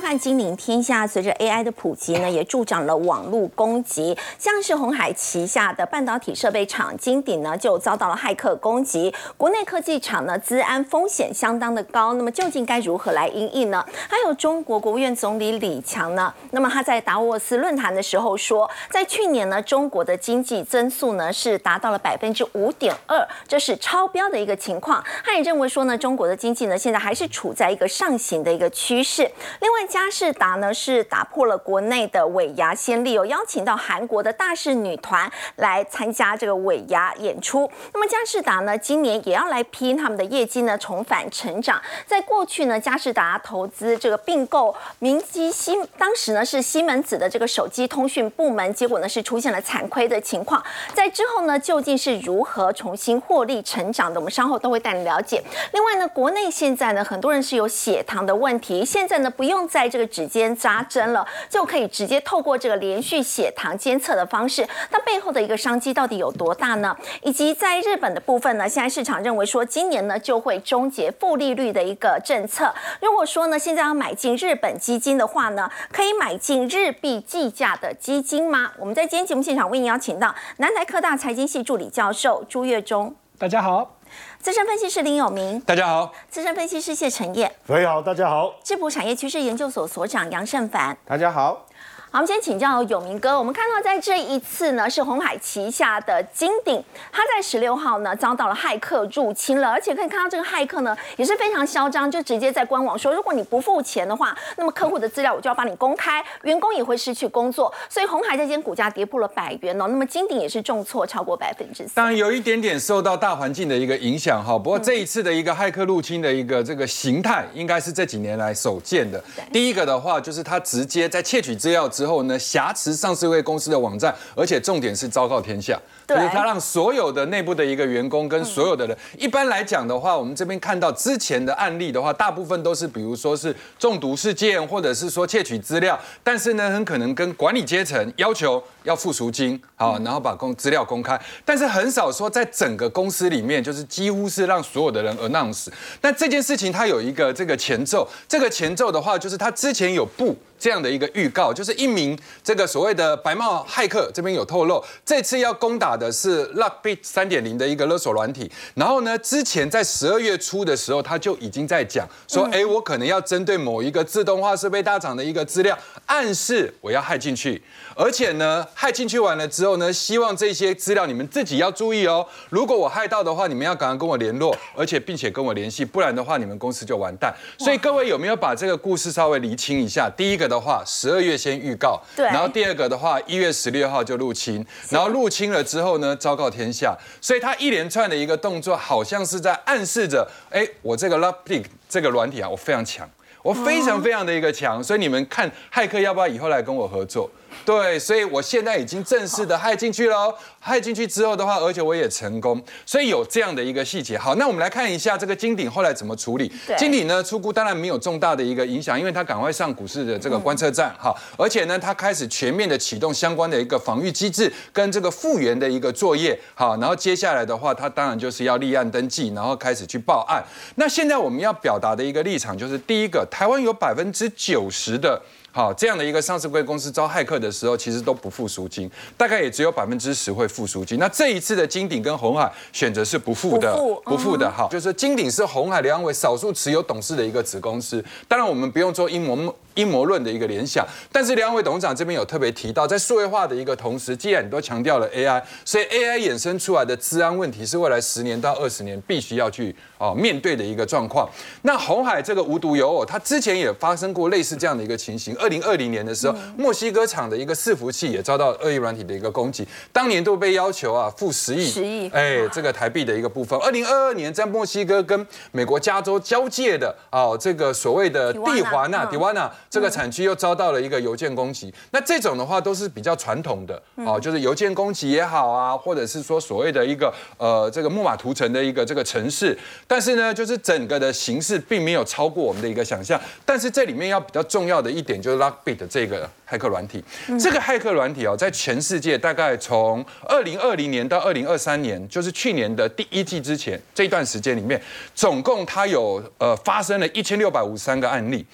收看《金陵天下》。随着 AI 的普及呢，也助长了网络攻击。像是红海旗下的半导体设备厂金鼎呢，就遭到了骇客攻击。国内科技厂呢，资安风险相当的高。那么究竟该如何来应应呢？还有中国国务院总理李强呢？那么他在达沃斯论坛的时候说，在去年呢，中国的经济增速呢是达到了百分之五点二，这是超标的一个情况。他也认为说呢，中国的经济呢现在还是处在一个上行的一个趋势。另外，嘉士达呢是打破了国内的尾牙先例，有邀请到韩国的大势女团来参加这个尾牙演出。那么，嘉士达呢今年也要来拼他们的业绩呢重返成长。在过去呢，嘉士达投资这个并购明基西，当时呢是西门子的这个手机通讯部门，结果呢是出现了惨亏的情况。在之后呢，究竟是如何重新获利成长的？我们稍后都会带你了解。另外呢，国内现在呢很多人是有血糖的问题，现在呢不用再在这个指尖扎针了，就可以直接透过这个连续血糖监测的方式，它背后的一个商机到底有多大呢？以及在日本的部分呢，现在市场认为说今年呢就会终结负利率的一个政策。如果说呢现在要买进日本基金的话呢，可以买进日币计价的基金吗？我们在今天节目现场为您邀请到南台科大财经系助理教授朱月忠，大家好。资深分析师林有明，大家好；资深分析师谢晨业，各位好，大家好；智普产业趋势研究所所长杨胜凡，大家好。好，我们先请教永明哥。我们看到在这一次呢，是红海旗下的金鼎，他在十六号呢遭到了骇客入侵了，而且可以看到这个骇客呢也是非常嚣张，就直接在官网说，如果你不付钱的话，那么客户的资料我就要帮你公开，员工也会失去工作。所以红海这间股价跌破了百元哦，那么金鼎也是重挫超过百分之三。当然有一点点受到大环境的一个影响哈，不过这一次的一个骇客入侵的一个这个形态，应该是这几年来首见的。第一个的话，就是他直接在窃取资料之后呢，挟。持上市位公司的网站，而且重点是昭告天下，就是他让所有的内部的一个员工跟所有的人，一般来讲的话，我们这边看到之前的案例的话，大部分都是比如说是中毒事件，或者是说窃取资料，但是呢，很可能跟管理阶层要求要付赎金，好，然后把公资料公开，但是很少说在整个公司里面，就是几乎是让所有的人 announce。那这件事情它有一个这个前奏，这个前奏的话，就是他之前有布。这样的一个预告，就是一名这个所谓的白帽骇客这边有透露，这次要攻打的是 Luckbit 三点零的一个勒索软体。然后呢，之前在十二月初的时候，他就已经在讲说，哎，我可能要针对某一个自动化设备大厂的一个资料，暗示我要害进去。而且呢，害进去完了之后呢，希望这些资料你们自己要注意哦。如果我害到的话，你们要赶快跟我联络，而且并且跟我联系，不然的话，你们公司就完蛋。所以各位有没有把这个故事稍微厘清一下？第一个的话，十二月先预告，对。然后第二个的话，一月十六号就入侵，然后入侵了之后呢，昭告天下。所以他一连串的一个动作，好像是在暗示着，哎，我这个 l o v e p i c 这个软体啊，我非常强，我非常非常的一个强。所以你们看，骇客要不要以后来跟我合作？对，所以我现在已经正式的害进去喽。害进去之后的话，而且我也成功，所以有这样的一个细节。好，那我们来看一下这个金鼎后来怎么处理。金鼎呢，出估当然没有重大的一个影响，因为他赶快上股市的这个观测站，哈，而且呢，他开始全面的启动相关的一个防御机制跟这个复原的一个作业，好，然后接下来的话，他当然就是要立案登记，然后开始去报案。那现在我们要表达的一个立场就是，第一个，台湾有百分之九十的。好，这样的一个上市贵公司招骇客的时候，其实都不付赎金，大概也只有百分之十会付赎金。那这一次的金鼎跟红海选择是不付的，不付的。哈，就是金鼎是红海两位少数持有董事的一个子公司。当然，我们不用做阴谋阴谋论的一个联想，但是两位董事长这边有特别提到，在数位化的一个同时，既然你都强调了 AI，所以 AI 衍生出来的治安问题是未来十年到二十年必须要去啊面对的一个状况。那红海这个无独有偶，它之前也发生过类似这样的一个情形。二零二零年的时候，墨西哥厂的一个伺服器也遭到恶意软体的一个攻击，当年都被要求啊付十亿，十亿，哎，这个台币的一个部分。二零二二年在墨西哥跟美国加州交界的啊，这个所谓的蒂华纳，蒂华纳这个产区又遭到了一个邮件攻击。那这种的话都是比较传统的哦，就是邮件攻击也好啊，或者是说所谓的一个呃这个木马屠城的一个这个城市。但是呢，就是整个的形式并没有超过我们的一个想象。但是这里面要比较重要的一点就是 Lockbit。的这个骇客软体，这个骇客软体哦，在全世界大概从二零二零年到二零二三年，就是去年的第一季之前这一段时间里面，总共它有呃发生了一千六百五十三个案例。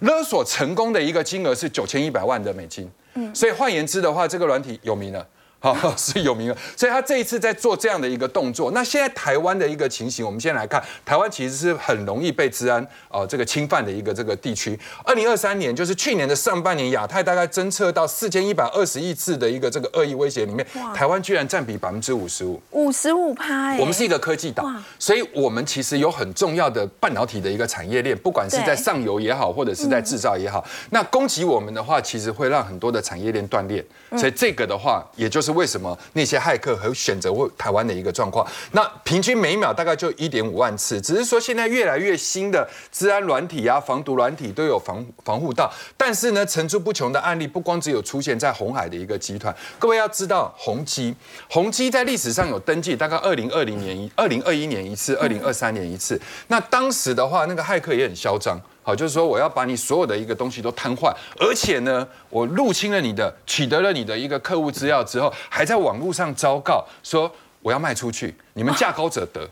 勒索成功的一个金额是九千一百万的美金。嗯，所以换言之的话，这个软体有名了。好 是有名了，所以他这一次在做这样的一个动作。那现在台湾的一个情形，我们先来看，台湾其实是很容易被治安呃这个侵犯的一个这个地区。二零二三年就是去年的上半年，亚太大概侦测到四千一百二十亿次的一个这个恶意威胁里面，台湾居然占比百分之五十五，五十五趴。我们是一个科技岛，所以我们其实有很重要的半导体的一个产业链，不管是在上游也好，或者是在制造也好。那攻击我们的话，其实会让很多的产业链断裂。所以这个的话，也就是为什么那些骇客会选择台湾的一个状况。那平均每秒大概就一点五万次，只是说现在越来越新的治安软体啊、防毒软体都有防防护到。但是呢，层出不穷的案例，不光只有出现在红海的一个集团。各位要知道，宏基，宏基在历史上有登记，大概二零二零年、二零二一年一次，二零二三年一次。那当时的话，那个骇客也很嚣张。好，就是说我要把你所有的一个东西都瘫痪，而且呢，我入侵了你的，取得了你的一个客户资料之后，还在网络上昭告说我要卖出去，你们价高者得。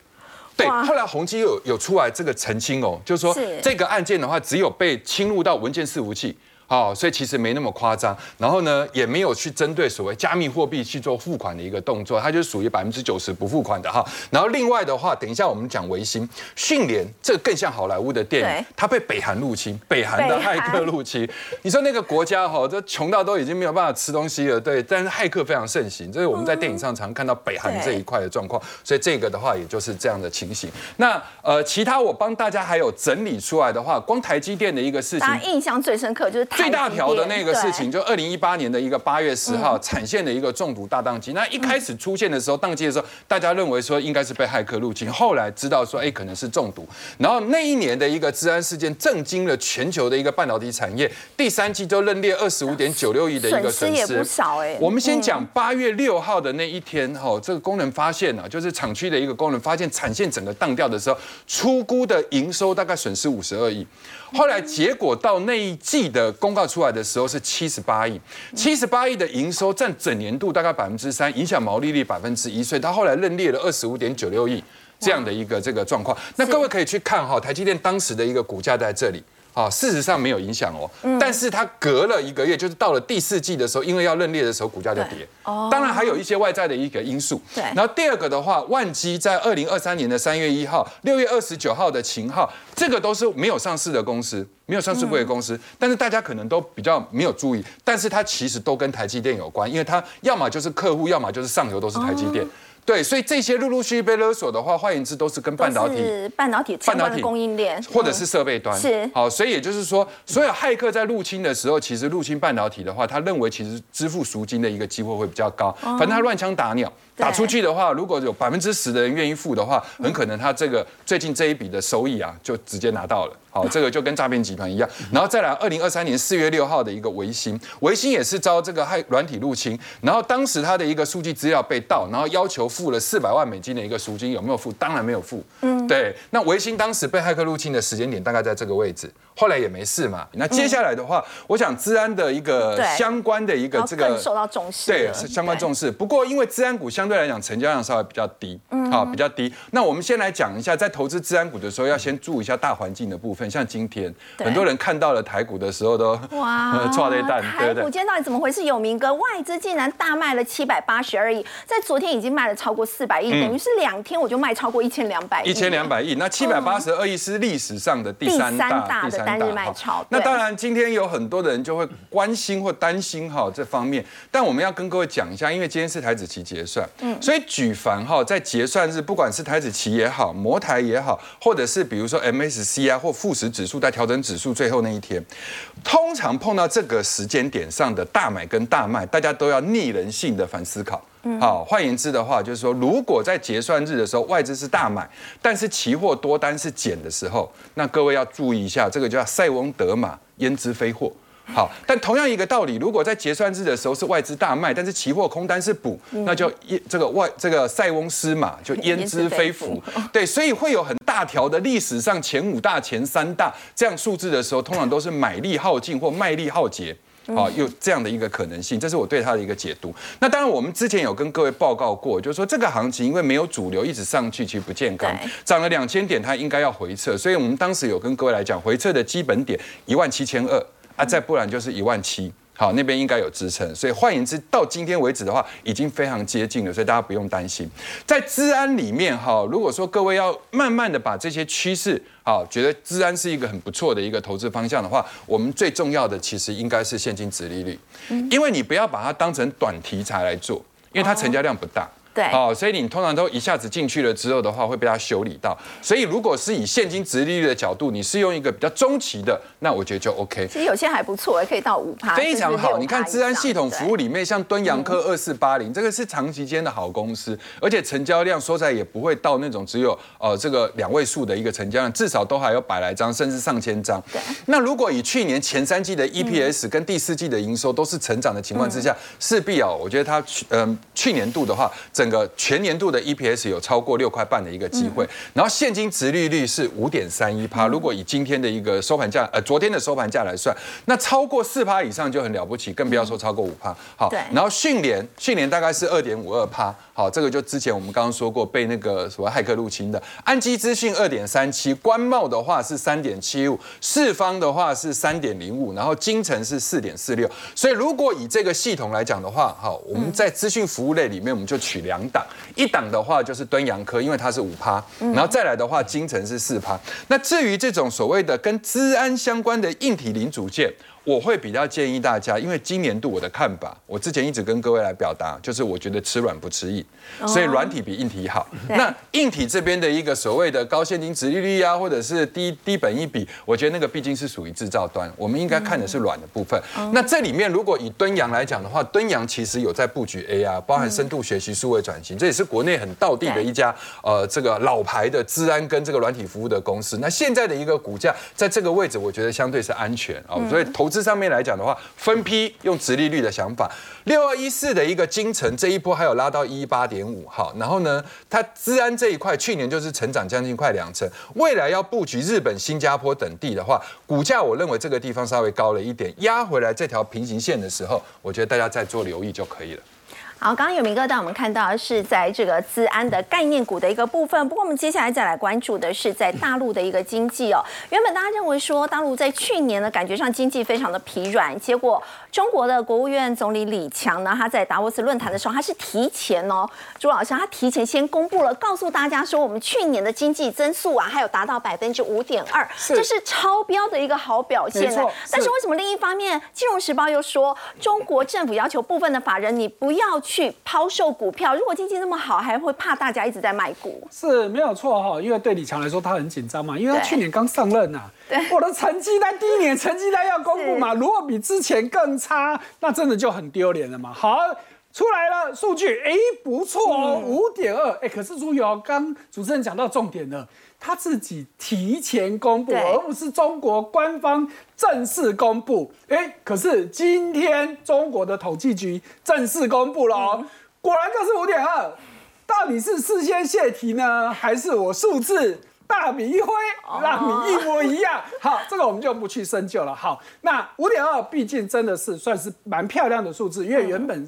对，后来宏基有有出来这个澄清哦，就是说这个案件的话，只有被侵入到文件伺服器。哦，所以其实没那么夸张，然后呢，也没有去针对所谓加密货币去做付款的一个动作，它就属于百分之九十不付款的哈。然后另外的话，等一下我们讲维新迅联，这更像好莱坞的电影，它被北韩入侵，北韩的骇客入侵。你说那个国家哈，这穷到都已经没有办法吃东西了，对，但是骇客非常盛行，这是我们在电影上常看到北韩这一块的状况。所以这个的话，也就是这样的情形。那呃，其他我帮大家还有整理出来的话，光台积电的一个事情，大家印象最深刻就是。最大条的那个事情，就二零一八年的一个八月十号产线的一个中毒大宕机。那一开始出现的时候，宕机的时候，大家认为说应该是被骇客入侵，后来知道说，哎，可能是中毒。然后那一年的一个治安事件，震惊了全球的一个半导体产业。第三季就认列二十五点九六亿的一个损失，也不少哎。我们先讲八月六号的那一天，哈，这个工人发现啊，就是厂区的一个工人发现产线整个宕掉的时候，出估的营收大概损失五十二亿。后来结果到那一季的公告出来的时候是七十八亿，七十八亿的营收占整年度大概百分之三，影响毛利率百分之一，所以他后来认列了二十五点九六亿这样的一个这个状况。那各位可以去看哈，台积电当时的一个股价在这里。啊，事实上没有影响哦，但是它隔了一个月，就是到了第四季的时候，因为要认列的时候，股价就跌。哦，当然还有一些外在的一个因素。对。然后第二个的话，万基在二零二三年的三月一号、六月二十九号的秦号，这个都是没有上市的公司，没有上市过的公司，但是大家可能都比较没有注意，但是它其实都跟台积电有关，因为它要么就是客户，要么就是上游都是台积电。对，所以这些陆陆续续被勒索的话，换言之，都是跟半导体、半导体、半导体供应链，或者是设备端。是好，所以也就是说，所有骇客在入侵的时候，其实入侵半导体的话，他认为其实支付赎金的一个机会会比较高。反正他乱枪打鸟，打出去的话，如果有百分之十的人愿意付的话，很可能他这个最近这一笔的收益啊，就直接拿到了。好，这个就跟诈骗集团一样，然后再来，二零二三年四月六号的一个维新，维新也是遭这个害软体入侵，然后当时他的一个数据资料被盗，然后要求付了四百万美金的一个赎金，有没有付？当然没有付。嗯，对。那维新当时被骇客入侵的时间点大概在这个位置，后来也没事嘛。那接下来的话，我想治安的一个相关的一个这个受到重视，对，是相关重视。不过因为治安股相对来讲成交量稍微比较低，嗯，好，比较低。那我们先来讲一下，在投资治安股的时候，要先注意一下大环境的部分。像今天很多人看到了台股的时候都哇，错了一弹。台股今天到底怎么回事？有明哥外资竟然大卖了七百八十二亿，在昨天已经卖了超过四百亿，等于是两天我就卖超过一千两百亿。一千两百亿，那七百八十二亿是历史上的第三大的单日卖超。那当然，今天有很多的人就会关心或担心哈这方面，但我们要跟各位讲一下，因为今天是台子期结算，嗯，所以举凡哈在结算日，不管是台子期也好，摩台也好，或者是比如说 MSC 啊或富时指数在调整指数最后那一天，通常碰到这个时间点上的大买跟大卖，大家都要逆人性的反思考。好，换言之的话，就是说，如果在结算日的时候外资是大买，但是期货多单是减的时候，那各位要注意一下，这个叫塞翁得马，焉知非祸。好，但同样一个道理，如果在结算日的时候是外资大卖，但是期货空单是补，那就这个外这个塞翁失马，就焉知非福。对，所以会有很大条的历史上前五大、前三大这样数字的时候，通常都是买力耗尽或卖力耗竭。啊，有这样的一个可能性，这是我对它的一个解读。那当然，我们之前有跟各位报告过，就是说这个行情因为没有主流一直上去，其实不健康，涨了两千点，它应该要回撤，所以我们当时有跟各位来讲，回撤的基本点一万七千二啊，再不然就是一万七。好，那边应该有支撑，所以换言之，到今天为止的话，已经非常接近了，所以大家不用担心。在治安里面，哈，如果说各位要慢慢的把这些趋势，好，觉得治安是一个很不错的一个投资方向的话，我们最重要的其实应该是现金值利率，因为你不要把它当成短题材来做，因为它成交量不大。对，好，所以你通常都一下子进去了之后的话，会被它修理到。所以如果是以现金值利率的角度，你是用一个比较中期的，那我觉得就 OK。其实有些还不错，也可以到五趴，非常好。你看治安系统服务里面，像敦洋科二四八零，这个是长期间的好公司，而且成交量说起来也不会到那种只有呃这个两位数的一个成交量，至少都还有百来张，甚至上千张。对。那如果以去年前三季的 EPS 跟第四季的营收都是成长的情况之下，势必啊，我觉得它去嗯去年度的话，整个全年。度的 EPS 有超过六块半的一个机会，然后现金值利率是五点三一趴。如果以今天的一个收盘价，呃，昨天的收盘价来算，那超过四趴以上就很了不起，更不要说超过五趴。好，然后训练训练大概是二点五二趴。好，这个就之前我们刚刚说过被那个什么骇客入侵的。安基资讯二点三七，官贸的话是三点七五，四方的话是三点零五，然后金城是四点四六。所以如果以这个系统来讲的话，好，我们在资讯服务类里面，我们就取两档，一档的话就是端阳科，因为它是五趴，然后再来的话，金城是四趴。那至于这种所谓的跟资安相关的硬体零组件。我会比较建议大家，因为今年度我的看法，我之前一直跟各位来表达，就是我觉得吃软不吃硬，所以软体比硬体好。那硬体这边的一个所谓的高现金值利率啊，或者是低低本一比，我觉得那个毕竟是属于制造端，我们应该看的是软的部分。那这里面如果以敦洋来讲的话，敦洋其实有在布局 AI，包含深度学习、数位转型，这也是国内很道地的一家呃这个老牌的治安跟这个软体服务的公司。那现在的一个股价在这个位置，我觉得相对是安全啊，所以投。这上面来讲的话，分批用直利率的想法，六二一四的一个金城这一波还有拉到一八点五好，然后呢，它资安这一块去年就是成长将近快两成，未来要布局日本、新加坡等地的话，股价我认为这个地方稍微高了一点，压回来这条平行线的时候，我觉得大家再做留意就可以了。好，刚刚有明哥带我们看到是在这个资安的概念股的一个部分。不过我们接下来再来关注的是在大陆的一个经济哦。原本大家认为说大陆在去年呢感觉上经济非常的疲软，结果中国的国务院总理李强呢他在达沃斯论坛的时候，他是提前哦，朱老师他提前先公布了，告诉大家说我们去年的经济增速啊还有达到百分之五点二，这是超标的一个好表现呢。但是为什么另一方面，《金融时报》又说中国政府要求部分的法人你不要去。去抛售股票，如果经济那么好，还会怕大家一直在卖股？是没有错哈，因为对李强来说，他很紧张嘛，因为他去年刚上任呐。我的成绩单第一年成绩单要公布嘛，如果比之前更差，那真的就很丢脸了嘛。好，出来了数据，哎，不错哦，五点二，哎，可是朱友刚主持人讲到重点了。他自己提前公布，而不是中国官方正式公布。哎，可是今天中国的统计局正式公布了哦，果然就是五点二。到底是事先泄题呢，还是我数字大笔一挥，让你一模一样？好，这个我们就不去深究了。好，那五点二毕竟真的是算是蛮漂亮的数字，因为原本。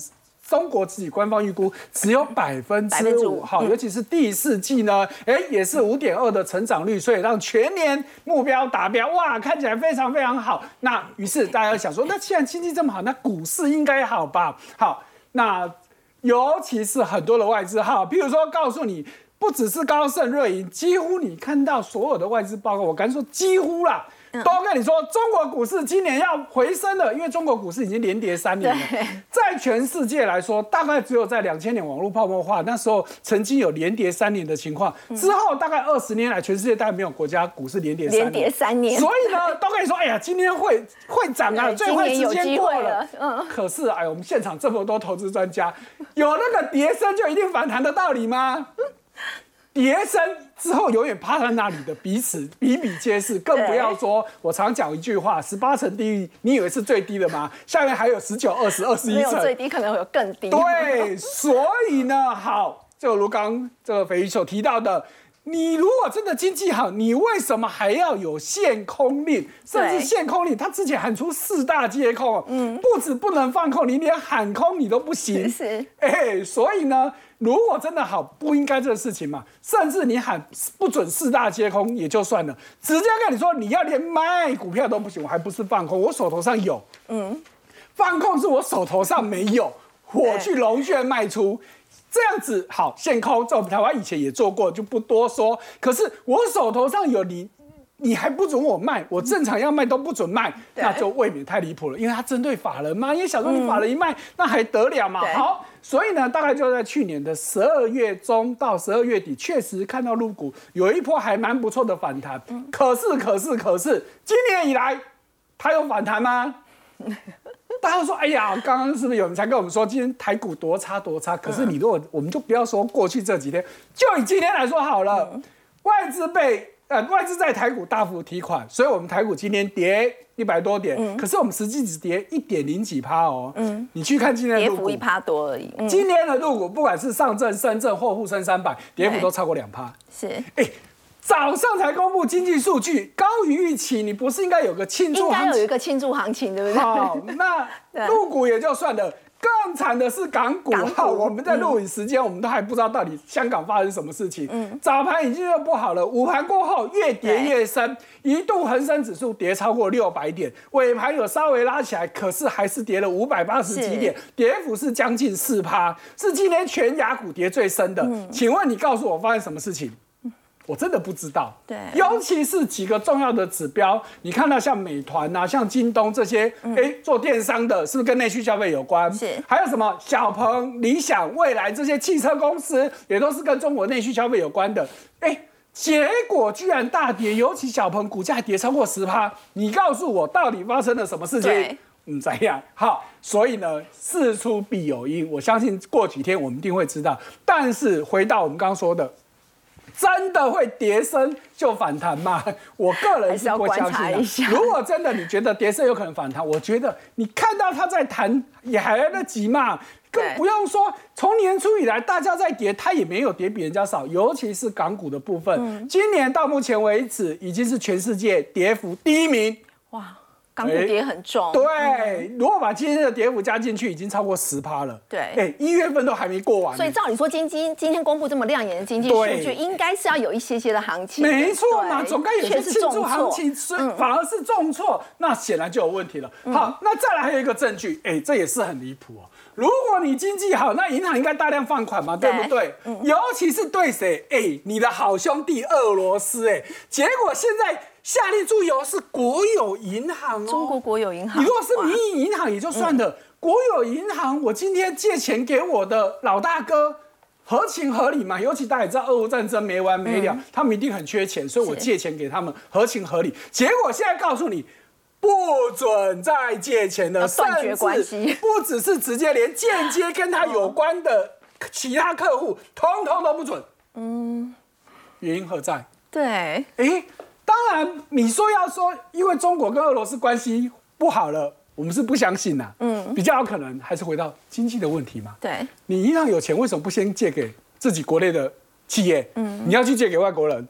中国自己官方预估只有百分之五，好，尤其是第四季呢，哎，也是五点二的成长率，所以让全年目标达标，哇，看起来非常非常好。那于是大家想说，那既然经济这么好，那股市应该好吧？好，那尤其是很多的外资哈，譬如说告诉你，不只是高盛、瑞银，几乎你看到所有的外资报告，我敢说几乎啦。都跟你说，中国股市今年要回升了，因为中国股市已经连跌三年了。在全世界来说，大概只有在两千年网络泡沫化那时候，曾经有连跌三年的情况。之后大概二十年来，全世界大概没有国家股市连跌连跌三年。所以呢，都跟你说，哎呀，今天会会涨啊，最坏时间过了。嗯。可是，哎，我们现场这么多投资专家，有那个跌升就一定反弹的道理吗？叠升之后永远趴在那里的，彼此比比皆是，更不要说我常讲一句话：十八层地狱，你以为是最低的吗？下面还有十九、二十、二十一层，最低可能会有更低。对，所以呢，好，就如刚这个肥鱼所提到的，你如果真的经济好，你为什么还要有限空令？甚至限空令，他之前喊出四大皆空，嗯，不止不能放空，你连喊空你都不行。是，哎，所以呢，如果真的好，不应该这个事情嘛。甚至你喊不准四大皆空也就算了，直接跟你说你要连卖股票都不行，我还不是放空？我手头上有，嗯，放空是我手头上没有，我去龙穴卖出。这样子好，限空在我们台湾以前也做过，就不多说。可是我手头上有你，你还不准我卖，我正常要卖都不准卖，那就未免太离谱了。因为他针对法人嘛，因为小说你法人一卖，那还得了嘛？好，所以呢，大概就在去年的十二月中到十二月底，确实看到入股有一波还蛮不错的反弹。可是，可是，可是，今年以来，它有反弹吗？大家说：“哎呀，刚刚是不是有人才跟我们说今天台股多差多差？可是你如果我们就不要说过去这几天，就以今天来说好了，外资被呃外资在台股大幅提款，所以我们台股今天跌一百多点，可是我们实际只跌一点零几趴哦。嗯，你去看今天的跌幅一趴多而已。今天的入股不管是上证、深圳或沪深三百，跌幅都超过两趴。是，哎。”早上才公布经济数据，高于预期，你不是应该有个庆祝？应该有一个庆祝行情，对不对？好，那 入股也就算了，更惨的是港股。好，我们在录影时间，我们都还不知道到底香港发生什么事情。嗯，早盘已经就不好了，午盘过后越跌越深，一度恒生指数跌超过六百点，尾盘有稍微拉起来，可是还是跌了五百八十几点，跌幅是将近四趴，是今天全亚股跌最深的。请问你告诉我发生什么事情？我真的不知道，对，尤其是几个重要的指标，你看到像美团啊、像京东这些，哎，做电商的，是不是跟内需消费有关？是。还有什么小鹏、理想、未来这些汽车公司，也都是跟中国内需消费有关的。哎，结果居然大跌，尤其小鹏股价跌超过十趴。你告诉我，到底发生了什么事情？嗯，怎样？好，所以呢，事出必有因，我相信过几天我们一定会知道。但是回到我们刚刚说的。真的会跌升就反弹吗？我个人是不相信的。如果真的你觉得跌升有可能反弹，我觉得你看到它在弹也还来得及嘛，更不用说从年初以来大家在跌，它也没有跌比人家少，尤其是港股的部分，今年到目前为止已经是全世界跌幅第一名。哇！港股跌很重，对，如果把今天的跌幅加进去，已经超过十趴了。对，哎，一月份都还没过完。所以照理说，今今今天公布这么亮眼的经济数据，应该是要有一些些的行情。没错嘛，总该有些庆祝行情，反而是重挫，那显然就有问题了。好，那再来还有一个证据，哎，这也是很离谱哦。如果你经济好，那银行应该大量放款嘛，对不对？尤其是对谁？哎，你的好兄弟俄罗斯，哎，结果现在。下列注意哦，是国有银行哦，中国国有银行。你如果是民营银行也就算了，国有银行，我今天借钱给我的老大哥，合情合理嘛？尤其大家也知道，俄乌战争没完没了，他们一定很缺钱，所以我借钱给他们，合情合理。结果现在告诉你，不准再借钱了，断绝关系，不只是直接，连间接跟他有关的其他客户，通通都不准。嗯，原因何在？对，哎。当然，你说要说，因为中国跟俄罗斯关系不好了，我们是不相信呐。嗯，比较有可能还是回到经济的问题嘛。对，你一样有钱，为什么不先借给自己国内的企业？嗯，你要去借给外国人？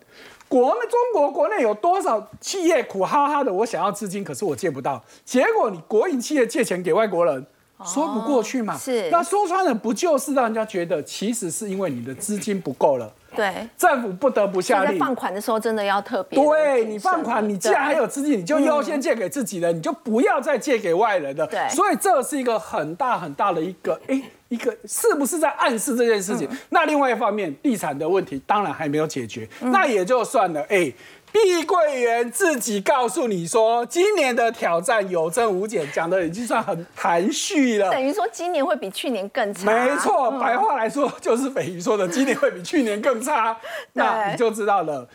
国内中国国内有多少企业苦哈哈的？我想要资金，可是我借不到。结果你国营企业借钱给外国人，说不过去嘛。是，那说穿了，不就是让人家觉得，其实是因为你的资金不够了。对，政府不得不下令。放款的时候真的要特别。对你放款，你既然还有资金，你就优先借给自己的，你就不要再借给外人的。对，所以这是一个很大很大的一个，哎，一个是不是在暗示这件事情？那另外一方面，地产的问题当然还没有解决，那也就算了，哎。碧桂园自己告诉你说，今年的挑战有增无减，讲的已经算很含蓄了。等于说今年会比去年更差。没错，白话来说就是斐鱼说的，今年会比去年更差。那你就知道了，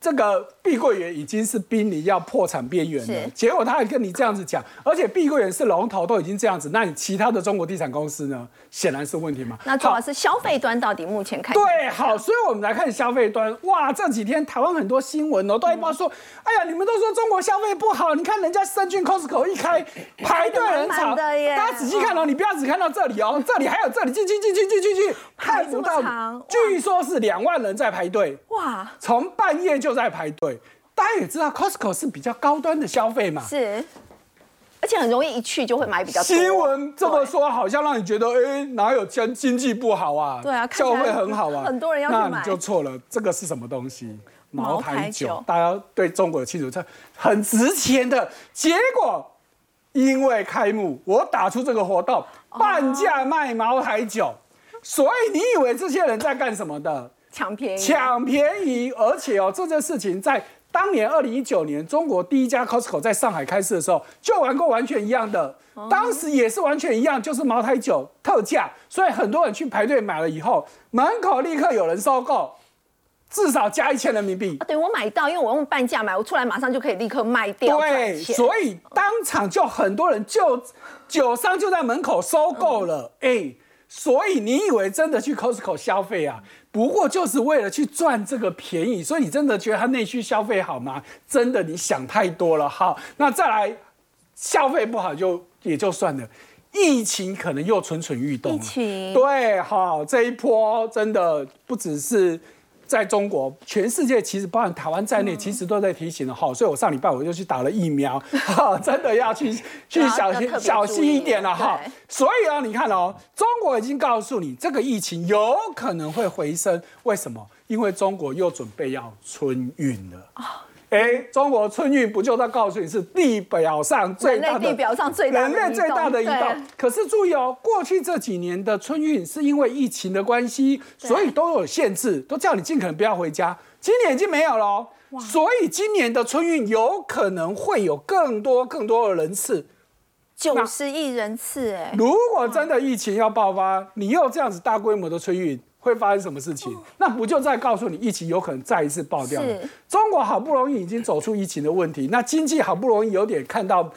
这个碧桂园已经是濒临要破产边缘了，结果他还跟你这样子讲，而且碧桂园是龙头，都已经这样子，那你其他的中国地产公司呢？显然是问题嘛。那主要是消费端到底目前看对，好，所以我们来看消费端。哇，这几天台湾很多新闻哦，都一般说，哎呀，你们都说中国消费不好，你看人家深圳 Costco 一开 排队人潮，大家仔细看哦，你不要只看到这里哦，这里还有这里进进进进进进进，看不到，据说是两万人在排队。哇，从半夜就。都在排队，大家也知道，Costco 是比较高端的消费嘛，是，而且很容易一去就会买比较多。新闻这么说，好像让你觉得，哎，哪有经经济不好啊？对啊，消费很好啊，很多人要去买，那你就错了。这个是什么东西？茅台酒，大家对中国的清楚，这很值钱的。结果因为开幕，我打出这个活动，半价卖茅台酒，所以你以为这些人在干什么的？抢便宜，抢便宜，而且哦，这件事情在当年二零一九年，中国第一家 Costco 在上海开市的时候，就玩过完全一样的，当时也是完全一样，就是茅台酒特价，所以很多人去排队买了以后，门口立刻有人收购，至少加一千人民币。啊对我买到，因为我用半价买，我出来马上就可以立刻卖掉。对，所以当场就很多人就酒商就在门口收购了，哎。所以你以为真的去 Costco 消费啊？不过就是为了去赚这个便宜，所以你真的觉得它内需消费好吗？真的你想太多了。好，那再来消费不好就也就算了，疫情可能又蠢蠢欲动。疫情对，好这一波真的不只是。在中国，全世界其实包含台湾在内，其实都在提醒了哈。所以我上礼拜我就去打了疫苗，哈，真的要去去小心小心一点了哈。所以啊，你看哦，中国已经告诉你，这个疫情有可能会回升。为什么？因为中国又准备要春运了。哎，中国春运不就在告诉你是地表上最大的地表上最大人类最大的移动？可是注意哦，过去这几年的春运是因为疫情的关系，所以都有限制，都叫你尽可能不要回家。今年已经没有了，所以今年的春运有可能会有更多更多的人次，九十亿人次。哎，如果真的疫情要爆发，你又这样子大规模的春运。会发生什么事情？那不就在告诉你，疫情有可能再一次爆掉了。中国好不容易已经走出疫情的问题，那经济好不容易有点看到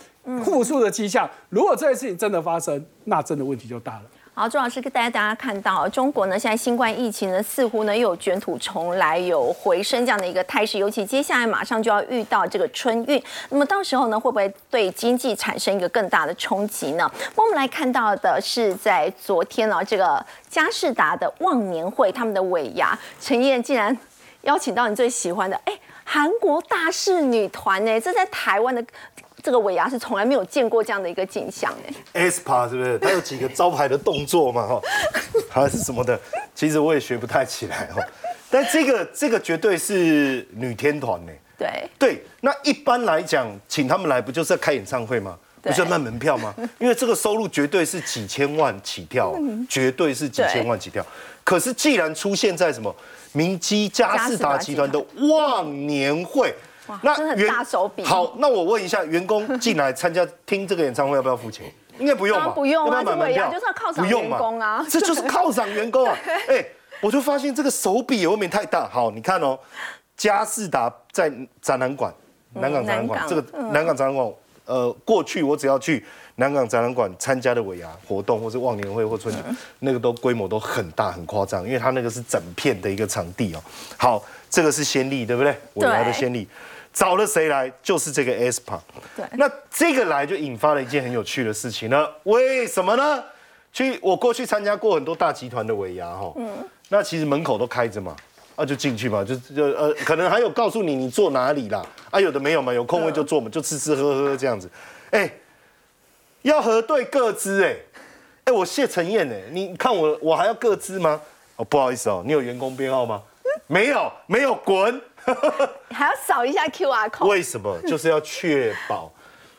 复苏的迹象。如果这件事情真的发生，那真的问题就大了。好，朱老师跟大家大家看到，中国呢现在新冠疫情呢似乎呢又有卷土重来，有回升这样的一个态势，尤其接下来马上就要遇到这个春运，那么到时候呢会不会对经济产生一个更大的冲击呢？我们来看到的是在昨天呢这个佳士达的忘年会，他们的尾牙，陈燕竟然邀请到你最喜欢的哎韩国大势女团呢，这在台湾的。这个尾牙是从来没有见过这样的一个景象哎，SPA 是不是？它有几个招牌的动作嘛？哈，还是什么的？其实我也学不太起来哦。但这个这个绝对是女天团呢。对对，那一般来讲，请他们来不就是要开演唱会吗？不是要卖门票吗？因为这个收入绝对是几千万起跳，绝对是几千万起跳。可是既然出现在什么明基嘉士达集团的忘年会。那真的很大手笔。好，那我问一下，员工进来参加听这个演唱会要不要付钱？应该不用吧？不用啊，买门票就是要犒赏员工啊。这就是犒赏员工啊！哎，我就发现这个手笔未免太大。好，你看哦，嘉士达在展览馆，南港展览馆，这个南港展览馆，呃，过去我只要去南港展览馆参加的尾牙活动，或是忘年会或春节，那个都规模都很大很夸张，因为它那个是整片的一个场地哦。好，这个是先例，对不对？尾牙的先例。找了谁来？就是这个 SPA。对，那这个来就引发了一件很有趣的事情了。为什么呢？去我过去参加过很多大集团的尾牙哈，嗯，那其实门口都开着嘛，啊就进去嘛，就就呃可能还有告诉你你坐哪里啦，啊有的没有嘛，有空位就坐嘛，就吃吃喝喝这样子。哎，要核对各资哎，哎我谢承彦哎，你看我我还要各资吗？哦不好意思哦，你有员工编号吗？没有，没有滚。还要扫一下 QR code？为什么？就是要确保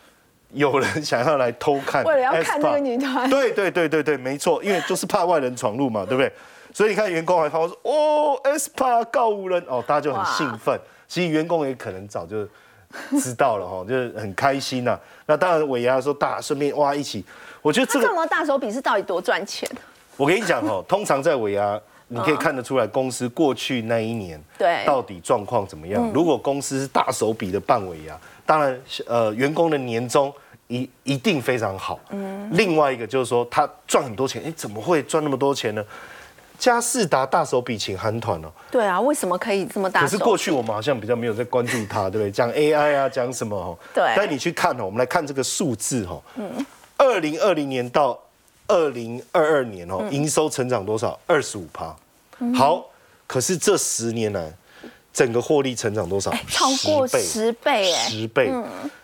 有人想要来偷看，为了要看那个女团。对对对对对，没错，因为就是怕外人闯入嘛，对不对？所以你看员工还发说哦，SPA 告五人哦，大家就很兴奋。其实员工也可能早就知道了哈，就是很开心呐。那当然尾牙说大顺便哇一起，我觉得这个这么大手笔是到底多赚钱？我跟你讲哦，通常在尾牙。你可以看得出来公司过去那一年对到底状况怎么样。如果公司是大手笔的办尾牙，当然呃员工的年终一一定非常好。嗯，另外一个就是说他赚很多钱，哎，怎么会赚那么多钱呢？嘉士达大手笔请韩团哦，对啊，为什么可以这么大？可是过去我们好像比较没有在关注他，对不对？讲 AI 啊，讲什么哦？对但你去看哦，我们来看这个数字哦。嗯。二零二零年到二零二二年哦，营收成长多少？二十五趴。好，可是这十年来，整个获利成长多少？超过10十倍哎，十倍。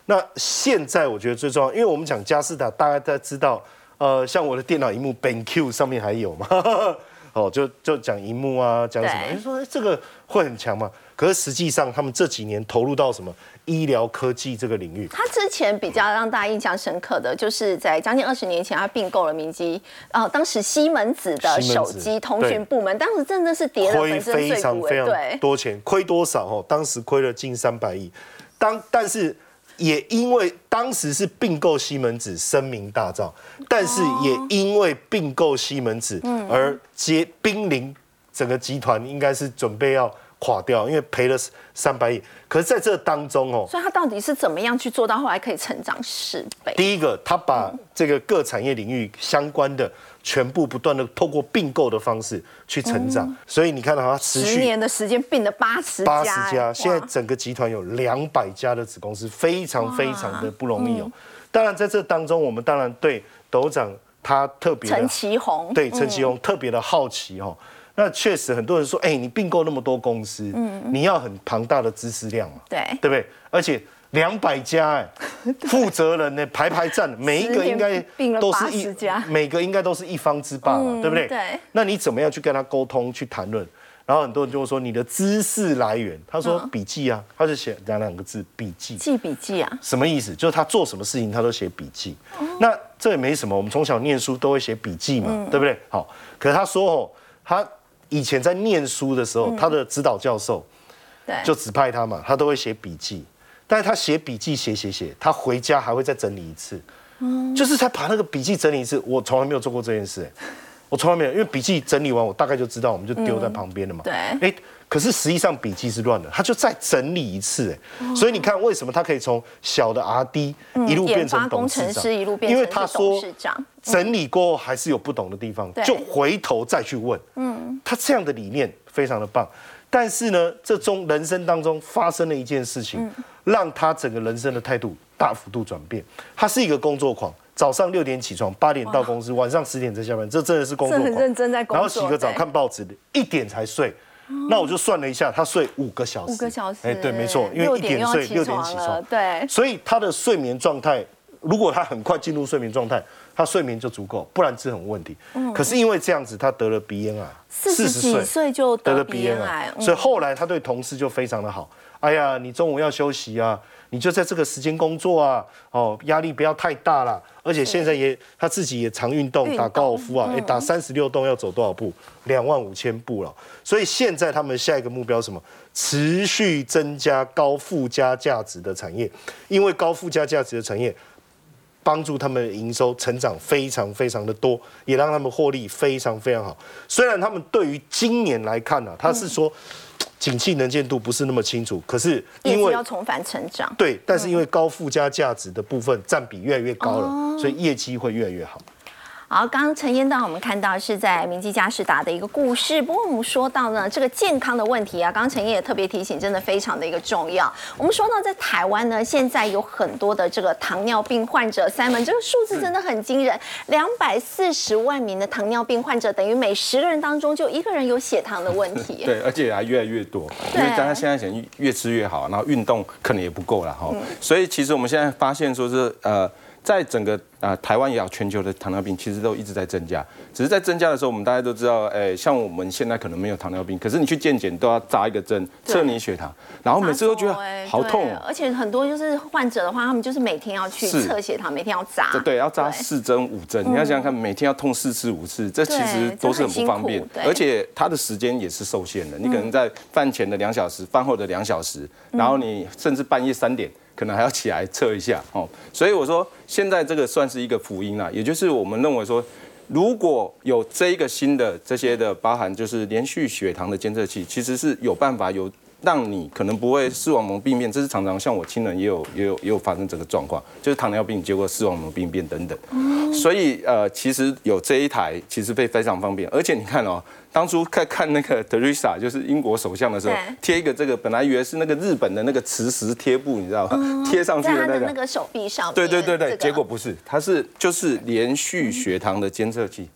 那现在我觉得最重要，因为我们讲嘉士达，大家都知道，呃，像我的电脑荧幕 BenQ 上面还有嘛，哦，就就讲荧幕啊，讲什么？对你说哎这个会很强吗？可是实际上，他们这几年投入到什么医疗科技这个领域，他之前比较让大家印象深刻的，就是在将近二十年前，他并购了明基，呃，当时西门子的手机通讯部门，当时真的是跌了非常非常对，多钱，亏多少哦？当时亏了近三百亿，当但是也因为当时是并购西门子声名大噪，但是也因为并购西门子而接濒临整个集团应该是准备要垮掉，因为赔了三百亿。可是在这当中哦，所以他到底是怎么样去做到后来可以成长十倍？第一个，他把这个各产业领域相关的全部不断的透过并购的方式去成长，所以你看到它持续十年的时间并了八十八，十家，哎现在整个集团有两百家的子公司，非常非常的不容易哦。当然，在这当中，我们当然对董事长他特别陈的其宏，对陈其宏特别的好奇哦。那确实很多人说，哎，你并购那么多公司，嗯你要很庞大的知识量嘛，对对不对？而且两百家哎，负责人呢排排站，每一个应该都是一家每个应该都是一方之霸嘛，嗯对不对？对那你怎么样去跟他沟通、去谈论？然后很多人就会说你的知识来源，他说嗯笔记啊，他就写两两个字笔记，记笔记啊，什么意思？就是他做什么事情他都写笔记。哦那这也没什么，我们从小念书都会写笔记嘛，嗯对不对？好，可是他说哦，他以前在念书的时候，他的指导教授对，就指派他嘛，他都会写笔记。但是他写笔记写写写，他回家还会再整理一次，嗯。就是他把那个笔记整理一次。我从来没有做过这件事、哎我从来没有，因为笔记整理完，我大概就知道，我们就丢在旁边了嘛。对。哎，可是实际上笔记是乱的，他就再整理一次，哎，哦。所以你看为什么他可以从小的 R D 一路变成工程师一路变成因为他是董说事长整理过后还是有不懂的地方，就回头再去问。嗯，他这样的理念非常的棒，但是呢，这中人生当中发生了一件事情，嗯让他整个人生的态度大幅度转变。他是一个工作狂。早上六点起床，八点到公司，晚上十点才下班，这真的是工作狂。很认真在工作然后洗个澡，看报纸，一点才睡。那我就算了一下，他睡五个小时。五个小时，哎，对，没错，因为一点睡，六点起床，对，所以他的睡眠状态，如果他很快进入睡眠状态，他睡眠就足够，不然是很问题。可是因为这样子，他得了鼻咽癌，嗯四十几岁就得了鼻咽咽癌癌，，所以后来他对同事就非常的好。哎呀，你中午要休息啊，你就在这个时间工作啊，哦，压力不要太大啦。而且现在也他自己也常运动，打高尔夫啊，哎，打三十六洞要走多少步？两万五千步了。所以现在他们下一个目标是什么？持续增加高附加价值的产业，因为高附加价值的产业。帮助他们的营收成长非常非常的多，也让他们获利非常非常好。虽然他们对于今年来看呢、啊，他是说 景气能见度不是那么清楚，可是因为要重返成长。对，但是因为高附加价值的部分占比越来越高了，所以业绩会越来越好。好，刚刚陈燕道我们看到是在明基嘉士达的一个故事，不过我们说到呢这个健康的问题啊，刚刚陈燕也特别提醒，真的非常的一个重要。我们说到在台湾呢，现在有很多的这个糖尿病患者，Simon 这个数字真的很惊人，两百四十万名的糖尿病患者，等于每十个人当中就一个人有血糖的问题。对，而且还越来越多，因为大家现在想越吃越好，然后运动可能也不够了哈，所以其实我们现在发现说是呃。在整个啊、台湾也好，全球的糖尿病其实都一直在增加。只是在增加的时候，我们大家都知道，哎、像我们现在可能没有糖尿病，可是你去健检都要扎一个针测你血糖，然后每次都觉得哎好痛而且很多就是患者的话，他们就是每天要去测血糖，每天要扎。对，要扎四针五针，你要想想看，每天要痛四次五次，这其实都是很不方便而且它的时间也是受限的。你可能在饭前的两小时，饭后的两小时，然后你甚至半夜三点。可能还要起来测一下哦，所以我说现在这个算是一个福音啦，也就是我们认为说，如果有这一个新的这些的包含就是连续血糖的监测器，其实是有办法有让你可能不会视网膜病变，这是常常像我亲人也有也有也有发生这个状况，就是糖尿病结果视网膜病变等等。所以呃，其实有这一台其实会非常方便，而且你看哦。当初看看那个 Teresa，就是英国首相的时候，贴一个这个，本来以为是那个日本的那个磁石贴布，你知道吗？贴上去的那个那个手臂上。对对对对，结果不是，它是就是连续血糖的监测器。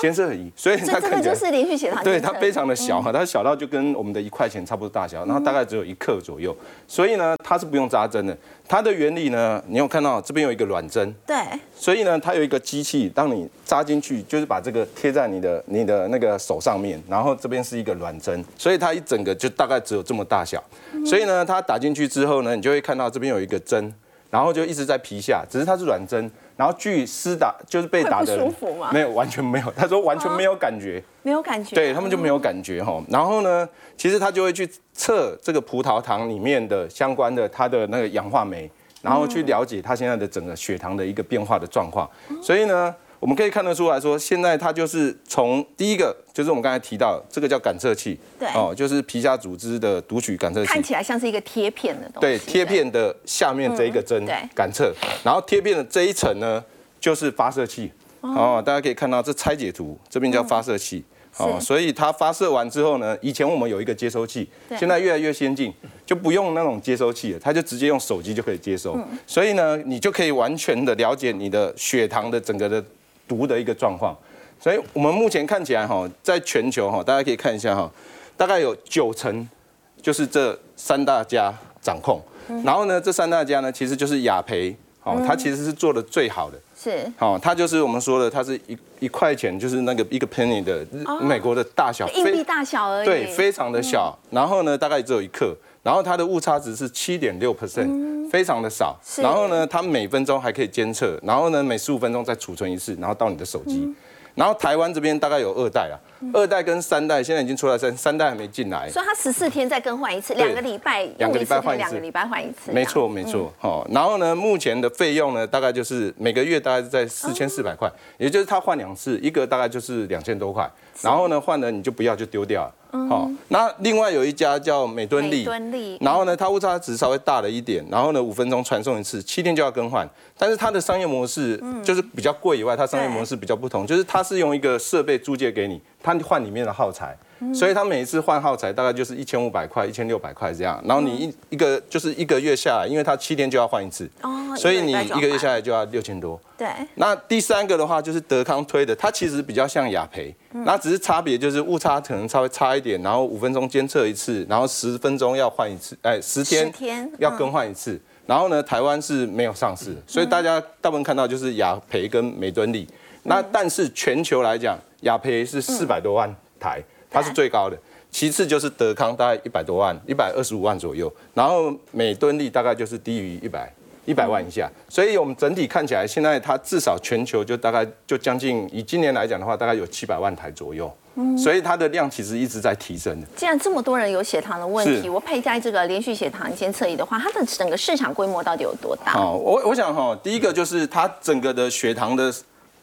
监测仪，所以它这个就是连续血糖。对，它非常的小哈，它小到就跟我们的一块钱差不多大小，然后大概只有一克左右。所以呢，它是不用扎针的。它的原理呢，你有看到这边有一个软针。对。所以呢，它有一个机器，当你扎进去，就是把这个贴在你的你的那个手上面，然后这边是一个软针，所以它一整个就大概只有这么大小。所以呢，它打进去之后呢，你就会看到这边有一个针，然后就一直在皮下，只是它是软针。然后据施打就是被打的，没有完全没有，他说完全没有感觉，没有感觉，对他们就没有感觉哈。然后呢，其实他就会去测这个葡萄糖里面的相关的它的那个氧化酶，然后去了解它现在的整个血糖的一个变化的状况。所以呢。我们可以看得出来说，现在它就是从第一个，就是我们刚才提到这个叫感测器，对，哦，就是皮下组织的读取感测器，看起来像是一个贴片的东西，对，贴片的下面这一个针，对，感测，然后贴片的这一层呢，就是发射器，哦，大家可以看到这拆解图，这边叫发射器，哦，所以它发射完之后呢，以前我们有一个接收器，现在越来越先进，就不用那种接收器了，它就直接用手机就可以接收，所以呢，你就可以完全的了解你的血糖的整个的。毒的一个状况，所以我们目前看起来哈，在全球哈，大家可以看一下哈，大概有九成就是这三大家掌控，然后呢，这三大家呢，其实就是雅培，哦，它其实是做的最好的，是，哦，它就是我们说的，它是一一块钱，就是那个一个 penny 的美国的大小，硬币大小而已，对，非常的小，然后呢，大概只有一克，然后它的误差值是七点六 percent。非常的少，然后呢，它每分钟还可以监测，然后呢，每十五分钟再储存一次，然后到你的手机。然后台湾这边大概有二代啊，二代跟三代现在已经出来，三三代还没进来。所以它十四天再更换一次，两个礼拜，两个礼拜换一次，两个礼拜换一次。没错没错，好。然后呢，目前的费用呢，大概就是每个月大概是在四千四百块，也就是他换两次，一个大概就是两千多块。然后呢，换了你就不要就丢掉了。好，那另外有一家叫美敦力，然后呢，它误差值稍微大了一点，然后呢，五分钟传送一次，七天就要更换。但是它的商业模式就是比较贵以外，它商业模式比较不同，就是它是用一个设备租借给你，它换里面的耗材。所以他每一次换耗材大概就是一千五百块、一千六百块这样，然后你一一个就是一个月下来，因为他七天就要换一次，哦，所以你一个月下来就要六千多。对。那第三个的话就是德康推的，它其实比较像雅培，那只是差别就是误差可能稍微差一点，然后五分钟监测一次，然后十分钟要换一次，哎，十天要更换一次。然后呢，台湾是没有上市，所以大家大部分看到就是雅培跟美敦力。那但是全球来讲，雅培是四百多万台。它是最高的，其次就是德康，大概一百多万，一百二十五万左右，然后每吨力大概就是低于一百一百万以下，所以我们整体看起来，现在它至少全球就大概就将近，以今年来讲的话，大概有七百万台左右，所以它的量其实一直在提升的。既然这么多人有血糖的问题，我佩戴这个连续血糖监测仪的话，它的整个市场规模到底有多大？哦，我我想哈，第一个就是它整个的血糖的。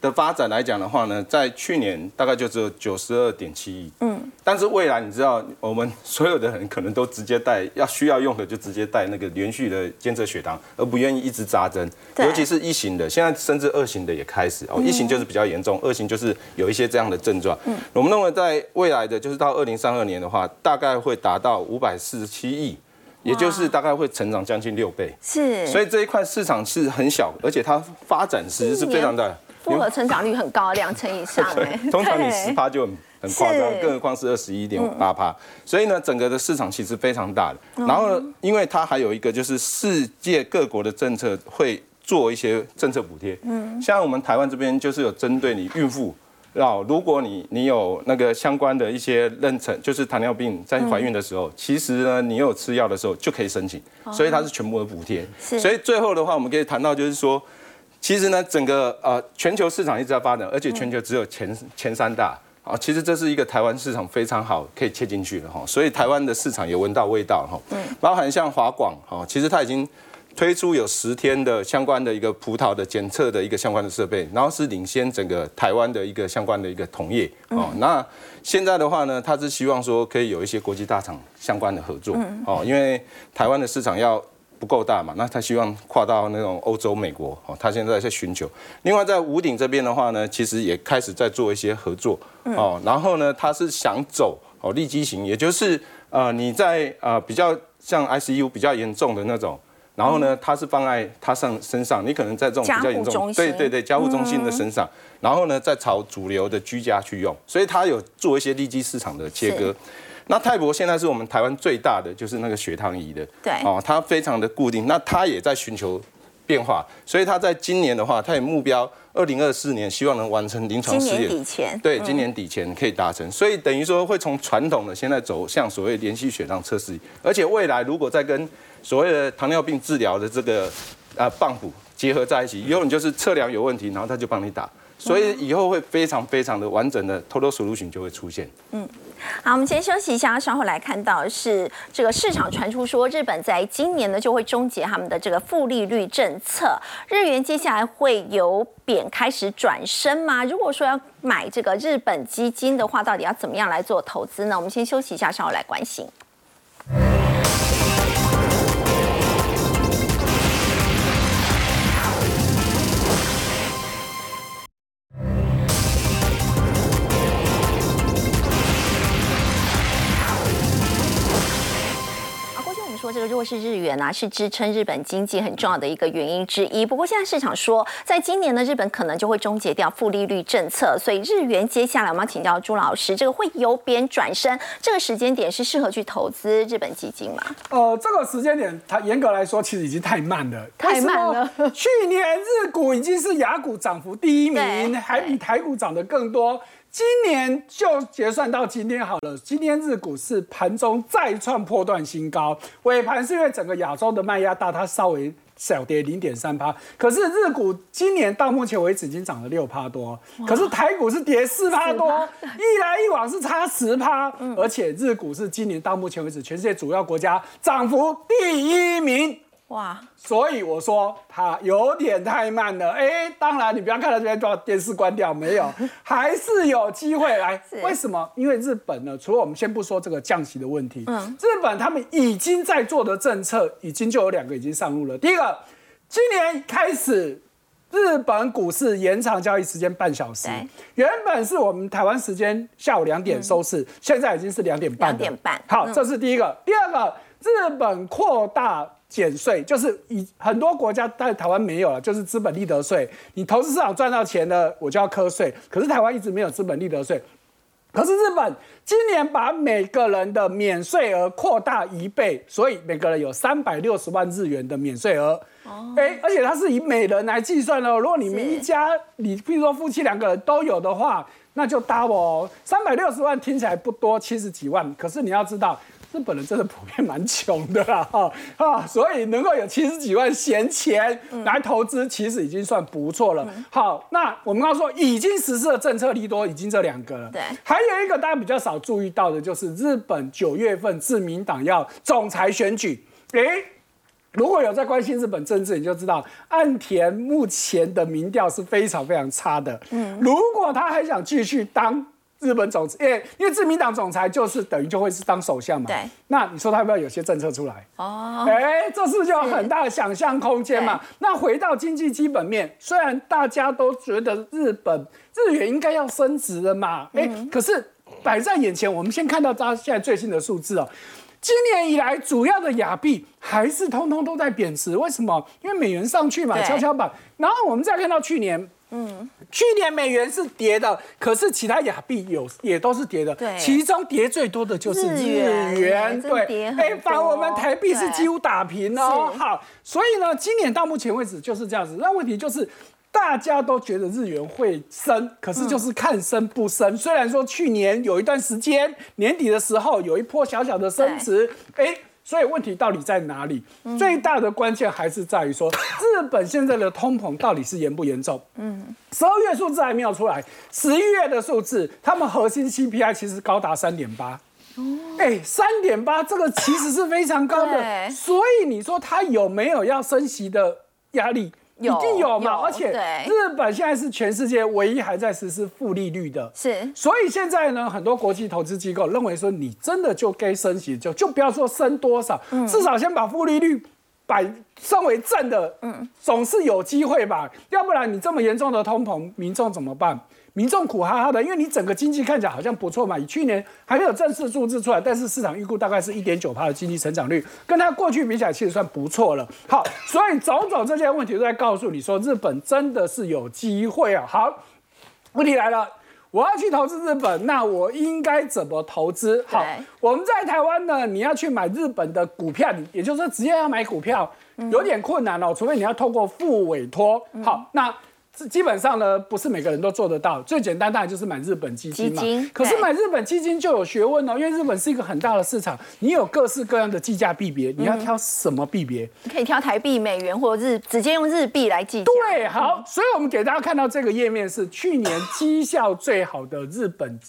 的发展来讲的话呢，在去年大概就只有九十二点七亿，嗯，但是未来你知道，我们所有的人可能都直接带，要需要用的就直接带那个连续的监测血糖，而不愿意一直扎针，尤其是一型的，现在甚至二型的也开始哦，一型就是比较严重，二型就是有一些这样的症状，嗯，我们认为在未来的就是到二零三二年的话，大概会达到五百四十七亿，也就是大概会成长将近六倍，是，所以这一块市场是很小，而且它发展其实是非常的。复合成长率很高，两成以上 哎。通常你十趴就很很夸张，更何况是二十一点八趴。所以呢，整个的市场其实非常大的。然后，因为它还有一个就是世界各国的政策会做一些政策补贴。嗯。像我们台湾这边就是有针对你孕妇，哦，如果你你有那个相关的一些妊娠，就是糖尿病在怀孕的时候，其实呢你有吃药的时候就可以申请，所以它是全部的补贴。所以最后的话，我们可以谈到就是说。其实呢，整个呃全球市场一直在发展，而且全球只有前前三大啊。其实这是一个台湾市场非常好可以切进去的哈，所以台湾的市场也闻到味道哈。嗯。包含像华广哈，其实它已经推出有十天的相关的一个葡萄的检测的一个相关的设备，然后是领先整个台湾的一个相关的一个同业哦。那现在的话呢，他是希望说可以有一些国际大厂相关的合作哦，因为台湾的市场要不够大嘛，那他希望跨到那种欧洲、美国哦，他现在在寻求。另外在五鼎这边的话呢，其实也开始在做一些合作哦，然后呢，他是想走哦立基型，也就是呃你在呃比较像 ICU 比较严重的那种。然后呢，它是放在他上身上，你可能在这种比较严重，对对对，加护中心的身上，然后呢，再朝主流的居家去用，所以它有做一些利基市场的切割。那泰博现在是我们台湾最大的，就是那个血糖仪的，对，哦，它非常的固定，那它也在寻求变化，所以它在今年的话，它有目标。二零二四年希望能完成临床试验，今年底前，对，今年底前可以达成，所以等于说会从传统的现在走向所谓连续血糖测试，而且未来如果再跟所谓的糖尿病治疗的这个啊棒补结合在一起，以后你就是测量有问题，然后他就帮你打，所以以后会非常非常的完整的 total solution 就会出现。嗯。好，我们先休息一下，稍后来看到是这个市场传出说，日本在今年呢就会终结他们的这个负利率政策，日元接下来会由贬开始转升吗？如果说要买这个日本基金的话，到底要怎么样来做投资呢？我们先休息一下，稍后来关心。说这个弱势日元啊，是支撑日本经济很重要的一个原因之一。不过现在市场说，在今年呢，日本可能就会终结掉负利率政策，所以日元接下来我们要请教朱老师，这个会由贬转升，这个时间点是适合去投资日本基金吗？呃，这个时间点，它严格来说其实已经太慢了，太慢了。去年日股已经是雅股涨幅第一名，还比台股涨得更多。今年就结算到今天好了，今天日股是盘中再创破断新高，尾盘是因为整个亚洲的卖压大，它稍微小跌零点三趴。可是日股今年到目前为止已经涨了六趴多，可是台股是跌四趴多，一来一往是差十趴，而且日股是今年到目前为止全世界主要国家涨幅第一名。哇，所以我说它有点太慢了。哎，当然你不要看到这边把电视关掉，没有，还是有机会来。为什么？因为日本呢，除了我们先不说这个降息的问题，嗯，日本他们已经在做的政策，已经就有两个已经上路了。第一个，今年开始日本股市延长交易时间半小时，原本是我们台湾时间下午两点收市，现在已经是两点半。两点半。好，这是第一个。第二个，日本扩大。减税就是以很多国家但台湾没有了，就是资本利得税。你投资市场赚到钱了，我就要课税。可是台湾一直没有资本利得税。可是日本今年把每个人的免税额扩大一倍，所以每个人有三百六十万日元的免税额。哦。哎，而且它是以每人来计算的。如果你们一家，你譬如说夫妻两个人都有的话，那就 double 三百六十万听起来不多，七十几万。可是你要知道。日本人真的普遍蛮穷的啦，哈啊，所以能够有七十几万闲钱来投资，其实已经算不错了。好，那我们刚刚说已经实施的政策利多已经这两个了，对，还有一个大家比较少注意到的就是日本九月份自民党要总裁选举。诶，如果有在关心日本政治，你就知道岸田目前的民调是非常非常差的。嗯，如果他还想继续当。日本总，因为因为自民党总裁就是等于就会是当首相嘛，对。那你说他要不要有些政策出来？哦，哎，这是不是就有很大的想象空间嘛？那回到经济基本面，虽然大家都觉得日本日元应该要升值了嘛，哎，可是摆在眼前，我们先看到他现在最新的数字哦，今年以来主要的亚币还是通通都在贬值，为什么？因为美元上去嘛，跷跷板。然后我们再看到去年。嗯，去年美元是跌的，可是其他亚币有也都是跌的。对，其中跌最多的就是日元。对，哎，把我们台币是几乎打平哦。好，所以呢，今年到目前为止就是这样子。那问题就是，大家都觉得日元会升，可是就是看升不升。虽然说去年有一段时间年底的时候有一波小小的升值，哎。所以问题到底在哪里？最大的关键还是在于说，日本现在的通膨到底是严不严重？嗯，十二月数字还没有出来，十一月的数字，他们核心 CPI 其实高达三点八，哎，三点八，这个其实是非常高的，所以你说它有没有要升息的压力？一定有嘛，有而且日本现在是全世界唯一还在实施负利率的，是。所以现在呢，很多国际投资机构认为说，你真的就该升息，就就不要说升多少，嗯。至少先把负利率摆身为正的，嗯，总是有机会吧？要不然你这么严重的通膨，民众怎么办？民众苦哈哈的，因为你整个经济看起来好像不错嘛，以去年还没有正式数字出来，但是市场预估大概是一点九的经济成长率，跟它过去比起来，其实算不错了。好，所以种种这些问题都在告诉你说，日本真的是有机会啊。好，问题来了。我要去投资日本，那我应该怎么投资？好，我们在台湾呢，你要去买日本的股票，也就是说直接要买股票，有点困难哦，除非你要透过副委托。好，那这基本上呢，不是每个人都做得到。最简单当然就是买日本基金嘛。基金可是买日本基金就有学问哦，因为日本是一个很大的市场，你有各式各样的计价币别，你要挑什么币别？你可以挑台币、美元或日，直接用日币来计价。对，好，所以我们给大家看到这个页面是去年绩效最好的日本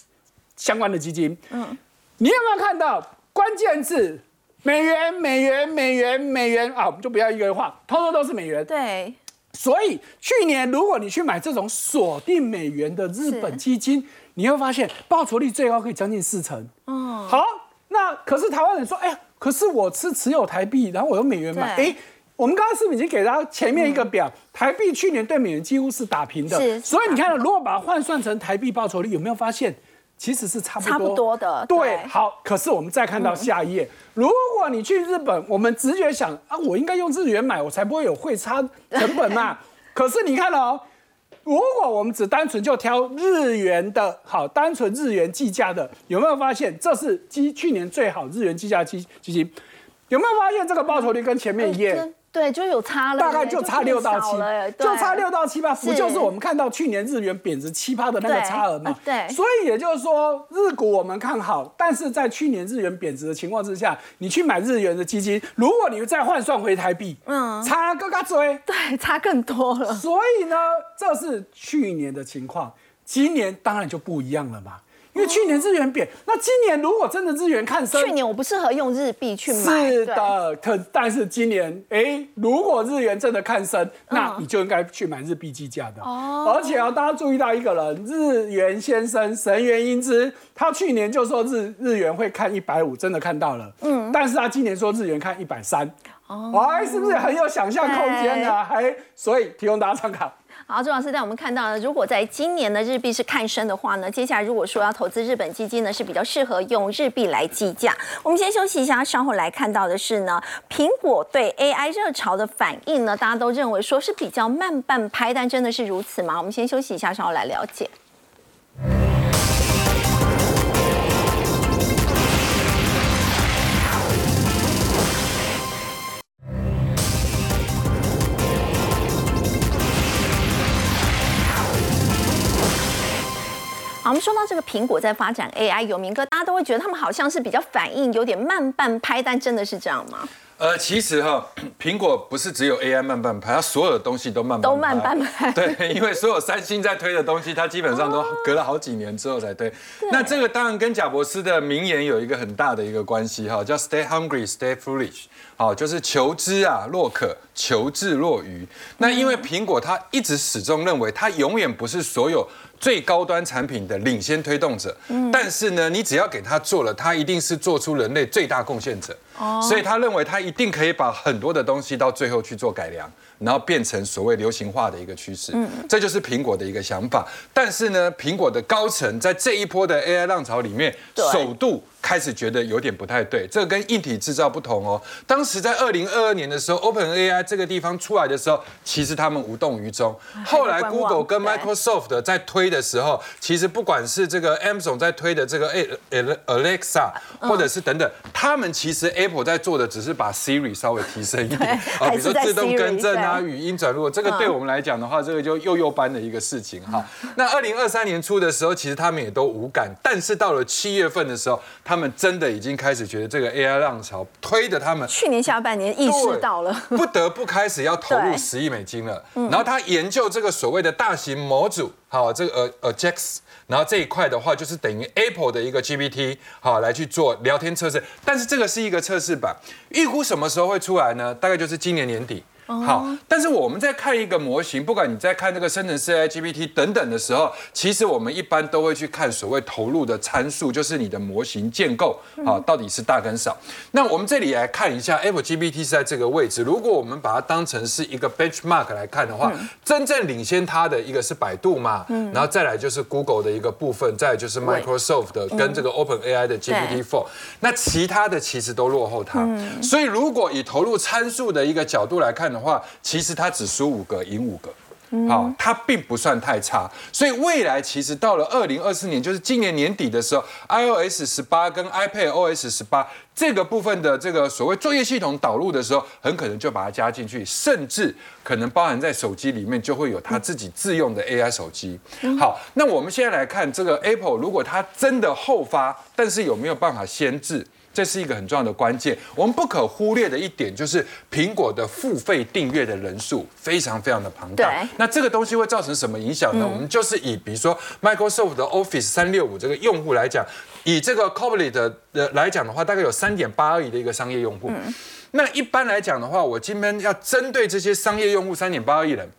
相关的基金。嗯，你有没有看到关键字？美元、美元、美元、美元啊，我们就不要一个人画，通通都是美元。对，所以去年如果你去买这种锁定美元的日本基金，你会发现报酬率最高可以将近四成。哦，好，那可是台湾人说，哎呀，可是我是持有台币，然后我用美元买，对哎。我们刚刚是不是已经给大家前面一个表？台币去年对美元几乎是打平的，是所以你看，如果把它换算成台币报酬率，有没有发现其实是差不多差不多的对，对好，可是我们再看到下一页，如果你去日本，我们直觉想啊，我应该用日元买，我才不会有汇差成本嘛。可是你看哦，如果我们只单纯就挑日元的，好，单纯日元计价的，有没有发现这是基去年最好日元计价基基金？有没有发现这个报酬率跟前面一页？真对，就有差了，大概就差六到七就差六到七八，不就是我们看到去年日元贬值七趴的那个差额嘛对所以也就是说，日股我们看好，但是在去年日元贬值的情况之下，你去买日元的基金，如果你再换算回台币，嗯，差更加追。对，差更多了。所以呢，这是去年的情况，今年当然就不一样了嘛。因为去年日元贬，那今年如果真的日元看升，去年我不适合用日币去买，是，的，可但是今年，哎，如果日元真的看升，嗯那你就应该去买日币计价的。哦，而且啊，大家注意到一个人，日元先生神原英之，他去年就说日日元会看一百五，真的看到了。嗯，但是他今年说日元看一百三。哦，哎，是不是很有想象空间呢？哎，所以提供大家参考。好，周老师带我们看到呢，如果在今年的日币是看升的话呢，接下来如果说要投资日本基金呢，是比较适合用日币来计价。我们先休息一下，稍后来看到的是呢，苹果对 AI 热潮的反应呢，大家都认为说是比较慢半拍，但真的是如此吗？我们先休息一下，稍后来了解。好，我们说到这个苹果在发展 AI，有明哥，大家都会觉得他们好像是比较反应有点慢半拍，但真的是这样吗？呃，其实哈，苹果不是只有 AI 慢半拍，它所有的东西都慢半都慢半拍对，因为所有三星在推的东西，它基本上都隔了好几年之后才推。那这个当然跟贾博士的名言有一个很大的一个关系哈，叫 “Stay hungry, stay foolish”。好，就是求知啊若渴，求智若愚。那因为苹果它一直始终认为，它永远不是所有最高端产品的领先推动者。但是呢，你只要给他做了，他一定是做出人类最大贡献者。所以他认为他一定可以把很多的东西到最后去做改良，然后变成所谓流行化的一个趋势。这就是苹果的一个想法。但是呢，苹果的高层在这一波的 AI 浪潮里面，首度开始觉得有点不太对。这个跟硬体制造不同哦。当时在二零二二年的时候，Open AI 这个地方出来的时候，其实他们无动于衷。后来 Google 跟 Microsoft 在推的时候，其实不管是这个 Amazon 在推的这个 A- Alexa，或者是等等，他们其实 Apple 在做的只是把 Siri 稍微提升一点，啊，比如说自动更正啊、对语音转录，这个对我们来讲的话，这个就幼幼班的一个事情哈。那二零二三年初的时候，其实他们也都无感，但是到了七月份的时候，他他们真的已经开始觉得这个 AI 浪潮推的他们去年下半年意识到了，不得不开始要投入十亿美金了。然后他研究这个所谓的大型模组，好，这个呃呃 Jax，然后这一块的话就是等于 Apple 的一个 GPT，好来去做聊天测试。但是这个是一个测试版，预估什么时候会出来呢？大概就是今年年底。好，但是我们在看一个模型，不管你在看这个生成式 AI GPT 等等的时候，其实我们一般都会去看所谓投入的参数，就是你的模型建构，好，到底是大跟少。那我们这里来看一下 Apple GPT 是在这个位置。如果我们把它当成是一个 benchmark 来看的话，真正领先它的一个是百度嘛，然后再来就是 Google 的一个部分，再就是 Microsoft 的跟这个 Open AI 的 GPT-4，那其他的其实都落后它。所以如果以投入参数的一个角度来看，的话，其实它只输五个，赢五个，好，它并不算太差。所以未来其实到了二零二四年，就是今年年底的时候，iOS 十八跟 iPad OS 十八这个部分的这个所谓作业系统导入的时候，很可能就把它加进去，甚至可能包含在手机里面，就会有它自己自用的 AI 手机。好，那我们现在来看这个 Apple，如果它真的后发，但是有没有办法先制？这是一个很重要的关键，我们不可忽略的一点就是苹果的付费订阅的人数非常非常的庞大。那这个东西会造成什么影响呢？我们就是以比如说 Microsoft 的 Office 三六五这个用户来讲，以这个 c o b l e t 的来讲的话，大概有三点八二亿的一个商业用户。那一般来讲的话，我今天要针对这些商业用户三点八二亿人。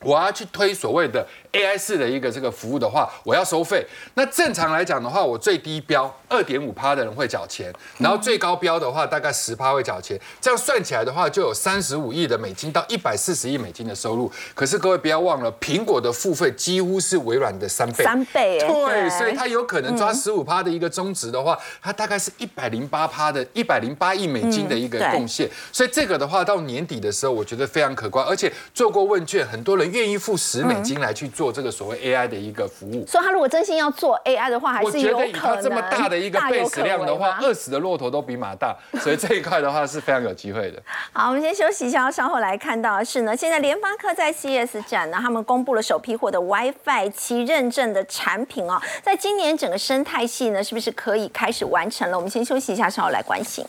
我要去推所谓的 AI 式的一个这个服务的话，我要收费。那正常来讲的话，我最低标二点五趴的人会缴钱，然后最高标的话大概十趴会缴钱。这样算起来的话，就有三十五亿的美金到一百四十亿美金的收入。可是各位不要忘了，苹果的付费几乎是微软的三倍，三倍，对，所以它有可能抓十五趴的一个中值的话，它大概是一百零八趴的一百零八亿美金的一个贡献。所以这个的话到年底的时候，我觉得非常可观，而且做过问卷，很多人。愿意付十美金来去做这个所谓 AI 的一个服务，所以他如果真心要做 AI 的话，还是有可能。我觉得以他这么大的一个 base 量的话，饿死的骆驼都比马大，所以这一块的话是非常有机会的。好，我们先休息一下，稍后来看到的是呢，现在联发科在 CES 展呢，他们公布了首批获得 WiFi 七认证的产品哦，在今年整个生态系呢，是不是可以开始完成了？我们先休息一下，稍后来关心。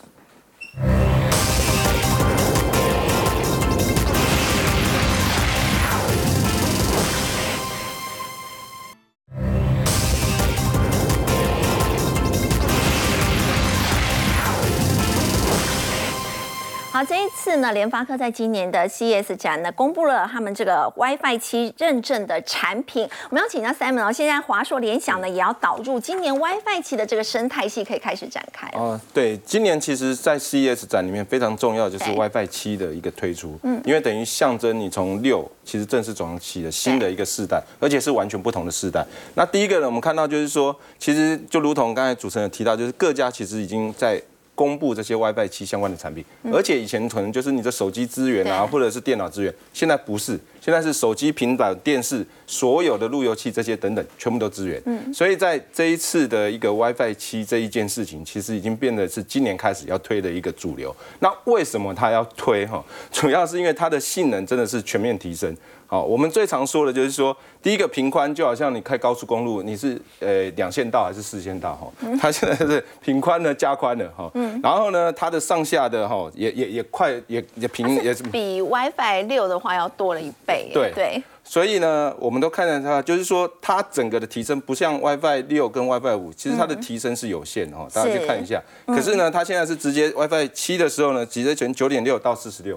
好，这一次呢，联发科在今年的 CES 展呢，公布了他们这个 WiFi 七认证的产品。我们要请教 Simon 哦，现在华硕、联想呢，也要导入今年 WiFi 七的这个生态系，可以开始展开。哦，对，今年其实，在 CES 展里面非常重要，就是 WiFi 七的一个推出。嗯，因为等于象征你从六其实正式转向七的新的一个世代，而且是完全不同的世代。那第一个呢，我们看到就是说，其实就如同刚才主持人提到，就是各家其实已经在。公布这些 WiFi 七相关的产品，而且以前可能就是你的手机资源啊，或者是电脑资源，现在不是，现在是手机、平板、电视，所有的路由器这些等等，全部都支援。嗯，所以在这一次的一个 WiFi 七这一件事情，其实已经变得是今年开始要推的一个主流。那为什么它要推哈？主要是因为它的性能真的是全面提升。好，我们最常说的就是说，第一个平宽就好像你开高速公路，你是呃两线道还是四线道哈？它现在是平宽呢加宽了哈。嗯。然后呢，它的上下的哈也也也快也也平也是比 WiFi 六的话要多了一倍。对对。所以呢，我们都看到它，就是说它整个的提升不像 WiFi 六跟 WiFi 五，其实它的提升是有限的哈，大家去看一下。可是呢，它现在是直接 WiFi 七的时候呢，直接从九点六到四十六，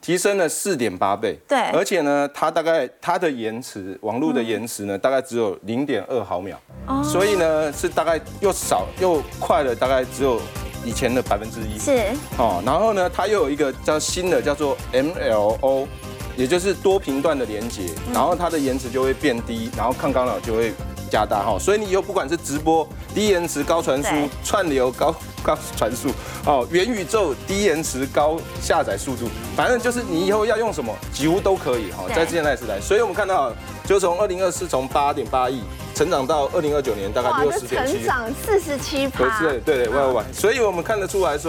提升了四点八倍。对，而且呢，它大概它的延迟，网络的延迟呢，大概只有零点二毫秒，所以呢是大概又少又快了，大概只有以前的百分之一。是。哦，然后呢，它又有一个叫新的叫做 MLO。也就是多频段的连接，然后它的延迟就会变低，然后抗干扰就会加大哈。所以你以后不管是直播低延迟高传输、串流高高传输，哦，元宇宙低延迟高下载速度，反正就是你以后要用什么，几乎都可以哈。在现在时代，所以我们看到，就从二零二四从八点八亿成长到二零二九年大概六十点七，成长四十七趴。对对对，万万万。所以我们看得出来说。